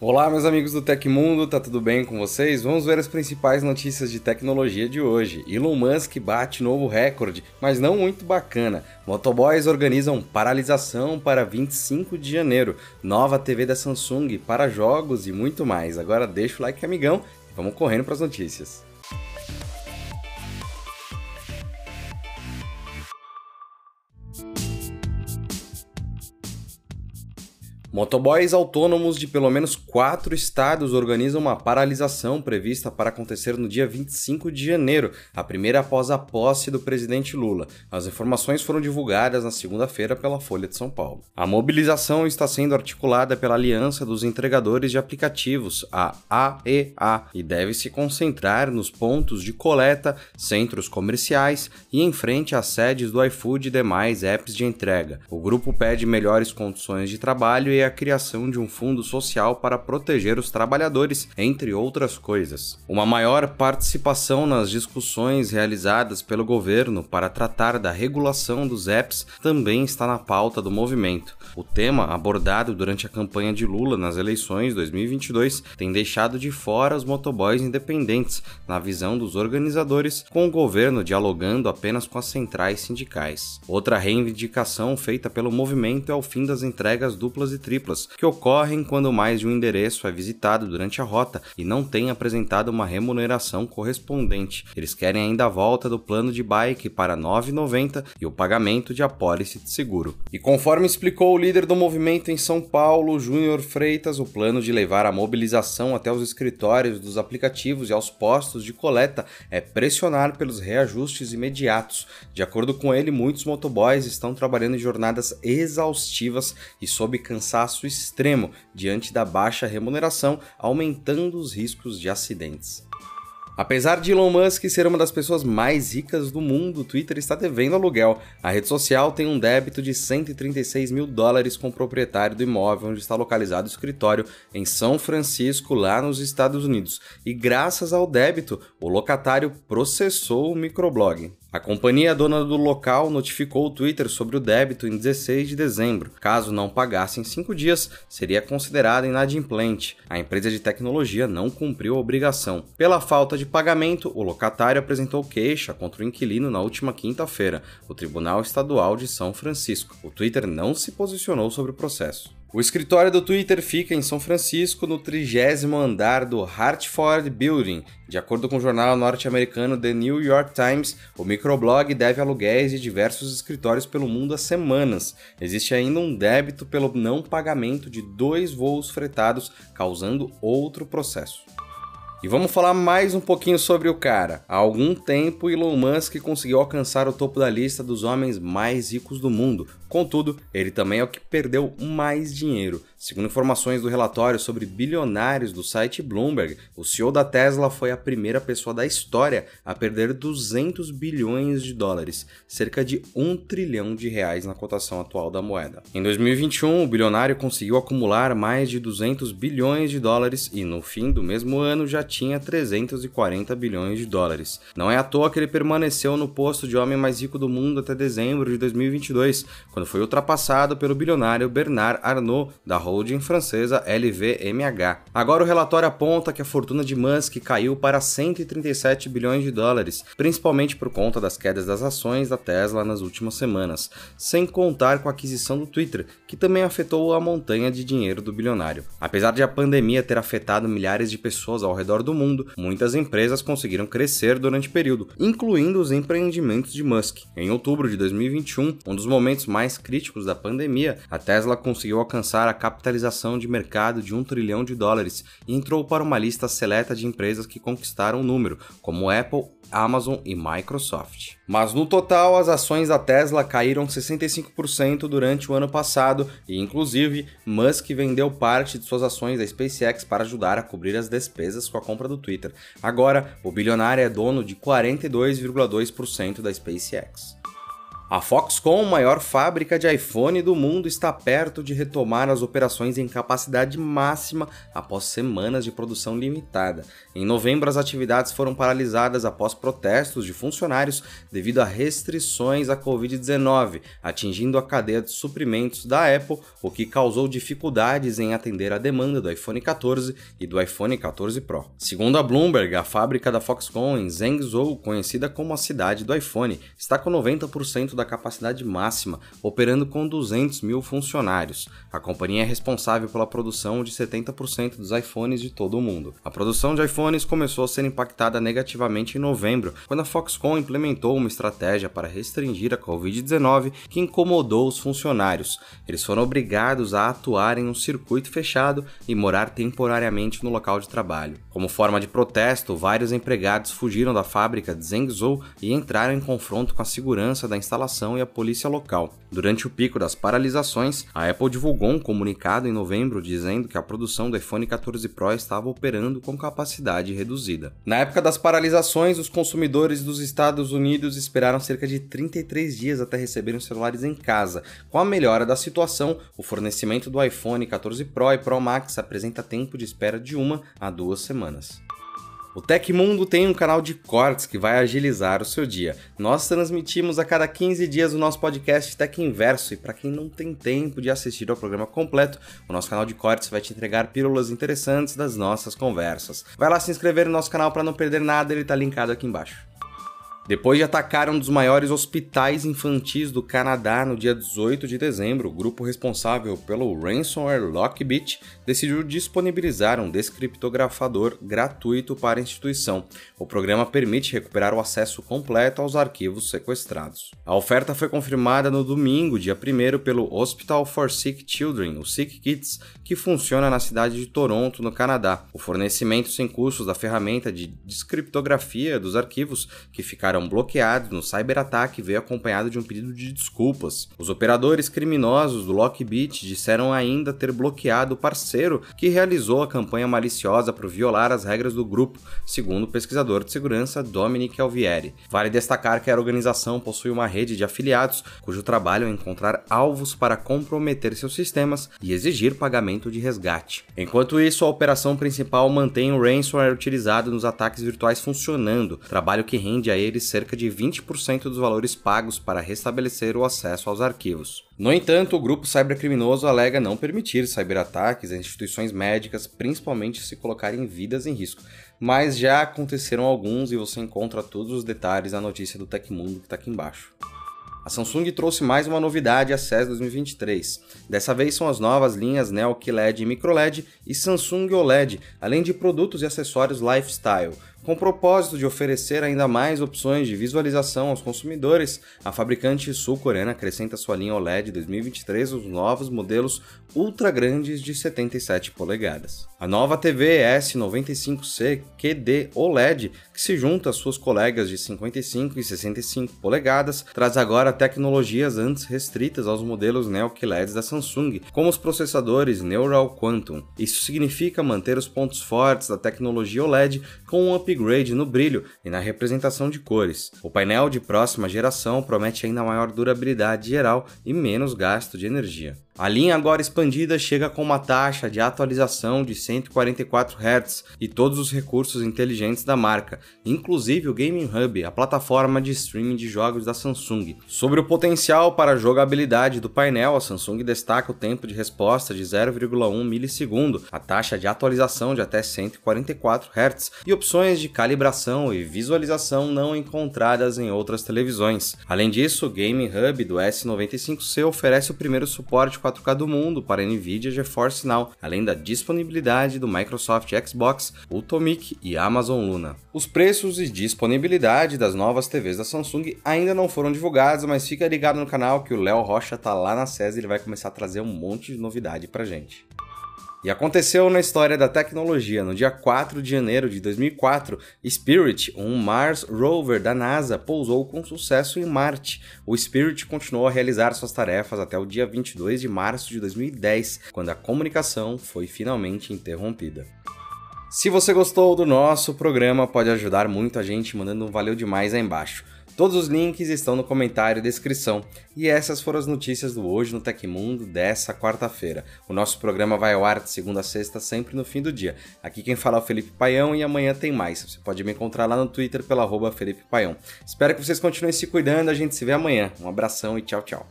Olá, meus amigos do Tecmundo, tá tudo bem com vocês? Vamos ver as principais notícias de tecnologia de hoje. Elon Musk bate novo recorde, mas não muito bacana. Motoboys organizam paralisação para 25 de janeiro, nova TV da Samsung para jogos e muito mais. Agora deixa o like, amigão, e vamos correndo para as notícias. Motoboys autônomos de pelo menos quatro estados organizam uma paralisação prevista para acontecer no dia 25 de janeiro, a primeira após a posse do presidente Lula. As informações foram divulgadas na segunda-feira pela Folha de São Paulo. A mobilização está sendo articulada pela Aliança dos Entregadores de Aplicativos, a AEA, e deve se concentrar nos pontos de coleta, centros comerciais e em frente às sedes do iFood e demais apps de entrega. O grupo pede melhores condições de trabalho e a criação de um fundo social para proteger os trabalhadores, entre outras coisas. Uma maior participação nas discussões realizadas pelo governo para tratar da regulação dos apps também está na pauta do movimento. O tema, abordado durante a campanha de Lula nas eleições 2022, tem deixado de fora os motoboys independentes, na visão dos organizadores, com o governo dialogando apenas com as centrais sindicais. Outra reivindicação feita pelo movimento é o fim das entregas duplas e triplas, que ocorrem quando mais de um endereço é visitado durante a rota e não tem apresentado uma remuneração correspondente. Eles querem ainda a volta do plano de bike para R$ 9,90 e o pagamento de apólice de seguro. E conforme explicou o líder do movimento em São Paulo, Júnior Freitas, o plano de levar a mobilização até os escritórios dos aplicativos e aos postos de coleta é pressionar pelos reajustes imediatos. De acordo com ele, muitos motoboys estão trabalhando em jornadas exaustivas e sob cansaço cansaço extremo diante da baixa remuneração, aumentando os riscos de acidentes. Apesar de Elon Musk ser uma das pessoas mais ricas do mundo, o Twitter está devendo aluguel. A rede social tem um débito de 136 mil dólares com o proprietário do imóvel onde está localizado o escritório, em São Francisco, lá nos Estados Unidos. E graças ao débito, o locatário processou o microblog. A companhia dona do local notificou o Twitter sobre o débito em 16 de dezembro. Caso não pagasse em cinco dias, seria considerada inadimplente. A empresa de tecnologia não cumpriu a obrigação. Pela falta de pagamento, o locatário apresentou queixa contra o inquilino na última quinta-feira, o Tribunal Estadual de São Francisco. O Twitter não se posicionou sobre o processo. O escritório do Twitter fica em São Francisco, no trigésimo andar do Hartford Building. De acordo com o jornal norte-americano The New York Times, o microblog deve aluguéis de diversos escritórios pelo mundo há semanas. Existe ainda um débito pelo não pagamento de dois voos fretados, causando outro processo. E vamos falar mais um pouquinho sobre o cara. Há algum tempo, Elon Musk conseguiu alcançar o topo da lista dos homens mais ricos do mundo. Contudo, ele também é o que perdeu mais dinheiro. Segundo informações do relatório sobre bilionários do site Bloomberg, o CEO da Tesla foi a primeira pessoa da história a perder 200 bilhões de dólares, cerca de 1 trilhão de reais na cotação atual da moeda. Em 2021, o bilionário conseguiu acumular mais de 200 bilhões de dólares e no fim do mesmo ano já tinha 340 bilhões de dólares. Não é à toa que ele permaneceu no posto de homem mais rico do mundo até dezembro de 2022, quando foi ultrapassado pelo bilionário Bernard Arnault, da holding francesa LVMH. Agora o relatório aponta que a fortuna de Musk caiu para 137 bilhões de dólares, principalmente por conta das quedas das ações da Tesla nas últimas semanas, sem contar com a aquisição do Twitter, que também afetou a montanha de dinheiro do bilionário. Apesar de a pandemia ter afetado milhares de pessoas ao redor do mundo, muitas empresas conseguiram crescer durante o período, incluindo os empreendimentos de Musk. Em outubro de 2021, um dos momentos mais críticos da pandemia, a Tesla conseguiu alcançar a capitalização de mercado de um trilhão de dólares e entrou para uma lista seleta de empresas que conquistaram o número, como Apple, Amazon e Microsoft. Mas no total, as ações da Tesla caíram 65% durante o ano passado e, inclusive, Musk vendeu parte de suas ações da SpaceX para ajudar a cobrir as despesas com a compra do Twitter. Agora, o bilionário é dono de 42,2% da SpaceX. A Foxconn, maior fábrica de iPhone do mundo, está perto de retomar as operações em capacidade máxima após semanas de produção limitada. Em novembro, as atividades foram paralisadas após protestos de funcionários devido a restrições à Covid-19, atingindo a cadeia de suprimentos da Apple, o que causou dificuldades em atender a demanda do iPhone 14 e do iPhone 14 Pro. Segundo a Bloomberg, a fábrica da Foxconn em Zhengzhou, conhecida como a cidade do iPhone, está com 90% da capacidade máxima, operando com 200 mil funcionários. A companhia é responsável pela produção de 70% dos iPhones de todo o mundo. A produção de iPhones começou a ser impactada negativamente em novembro, quando a Foxconn implementou uma estratégia para restringir a Covid-19 que incomodou os funcionários. Eles foram obrigados a atuar em um circuito fechado e morar temporariamente no local de trabalho. Como forma de protesto, vários empregados fugiram da fábrica de Zhengzhou e entraram em confronto com a segurança da instalação e a polícia local. Durante o pico das paralisações, a Apple divulgou um comunicado em novembro dizendo que a produção do iPhone 14 Pro estava operando com capacidade reduzida. Na época das paralisações, os consumidores dos Estados Unidos esperaram cerca de 33 dias até receberem os celulares em casa. Com a melhora da situação, o fornecimento do iPhone 14 Pro e Pro Max apresenta tempo de espera de uma a duas semanas. O Tecmundo tem um canal de cortes que vai agilizar o seu dia. Nós transmitimos a cada 15 dias o nosso podcast Tech Inverso e para quem não tem tempo de assistir ao programa completo, o nosso canal de cortes vai te entregar pílulas interessantes das nossas conversas. Vai lá se inscrever no nosso canal para não perder nada, ele está linkado aqui embaixo. Depois de atacar um dos maiores hospitais infantis do Canadá no dia 18 de dezembro, o grupo responsável pelo ransomware Lockbit decidiu disponibilizar um descriptografador gratuito para a instituição. O programa permite recuperar o acesso completo aos arquivos sequestrados. A oferta foi confirmada no domingo, dia 1 pelo Hospital for Sick Children, o Sick Kids, que funciona na cidade de Toronto, no Canadá. O fornecimento sem custos da ferramenta de descriptografia dos arquivos que ficaram ficaram bloqueados no cyberataque veio acompanhado de um pedido de desculpas. Os operadores criminosos do Lockbit disseram ainda ter bloqueado o parceiro que realizou a campanha maliciosa por violar as regras do grupo, segundo o pesquisador de segurança Dominic Alvieri. Vale destacar que a organização possui uma rede de afiliados cujo trabalho é encontrar alvos para comprometer seus sistemas e exigir pagamento de resgate. Enquanto isso, a operação principal mantém o ransomware utilizado nos ataques virtuais funcionando, trabalho que rende a eles cerca de 20% dos valores pagos para restabelecer o acesso aos arquivos. No entanto, o grupo cybercriminoso alega não permitir cyberataques a instituições médicas, principalmente se colocarem vidas em risco. Mas já aconteceram alguns e você encontra todos os detalhes na notícia do Tecmundo que está aqui embaixo. A Samsung trouxe mais uma novidade a CES 2023. Dessa vez são as novas linhas Neo QLED e MicroLED e Samsung OLED, além de produtos e acessórios lifestyle. Com o propósito de oferecer ainda mais opções de visualização aos consumidores, a fabricante sul-coreana acrescenta sua linha OLED 2023 os novos modelos ultra grandes de 77 polegadas. A nova TV S95C QD OLED, que se junta às suas colegas de 55 e 65 polegadas, traz agora tecnologias antes restritas aos modelos Neo QLEDs da Samsung, como os processadores Neural Quantum. Isso significa manter os pontos fortes da tecnologia OLED com um upgrade no brilho e na representação de cores. O painel de próxima geração promete ainda maior durabilidade geral e menos gasto de energia. A linha agora expandida chega com uma taxa de atualização de 144 Hz e todos os recursos inteligentes da marca, inclusive o Gaming Hub, a plataforma de streaming de jogos da Samsung. Sobre o potencial para a jogabilidade do painel, a Samsung destaca o tempo de resposta de 0,1 milissegundo, a taxa de atualização de até 144 Hz e opções de calibração e visualização não encontradas em outras televisões. Além disso, o Gaming Hub do S95C oferece o primeiro suporte 4K do mundo para Nvidia GeForce Now, além da disponibilidade do Microsoft Xbox, Ultomic e Amazon Luna. Os preços e disponibilidade das novas TVs da Samsung ainda não foram divulgados, mas fica ligado no canal que o Léo Rocha tá lá na SES e ele vai começar a trazer um monte de novidade pra gente. E aconteceu na história da tecnologia. No dia 4 de janeiro de 2004, Spirit, um Mars rover da NASA, pousou com sucesso em Marte. O Spirit continuou a realizar suas tarefas até o dia 22 de março de 2010, quando a comunicação foi finalmente interrompida. Se você gostou do nosso programa, pode ajudar muito a gente mandando um valeu demais aí embaixo. Todos os links estão no comentário e descrição. E essas foram as notícias do Hoje no Tecmundo dessa quarta-feira. O nosso programa vai ao ar de segunda a sexta, sempre no fim do dia. Aqui quem fala é o Felipe Paião e amanhã tem mais. Você pode me encontrar lá no Twitter pela arroba Felipe Paião. Espero que vocês continuem se cuidando, a gente se vê amanhã. Um abração e tchau, tchau.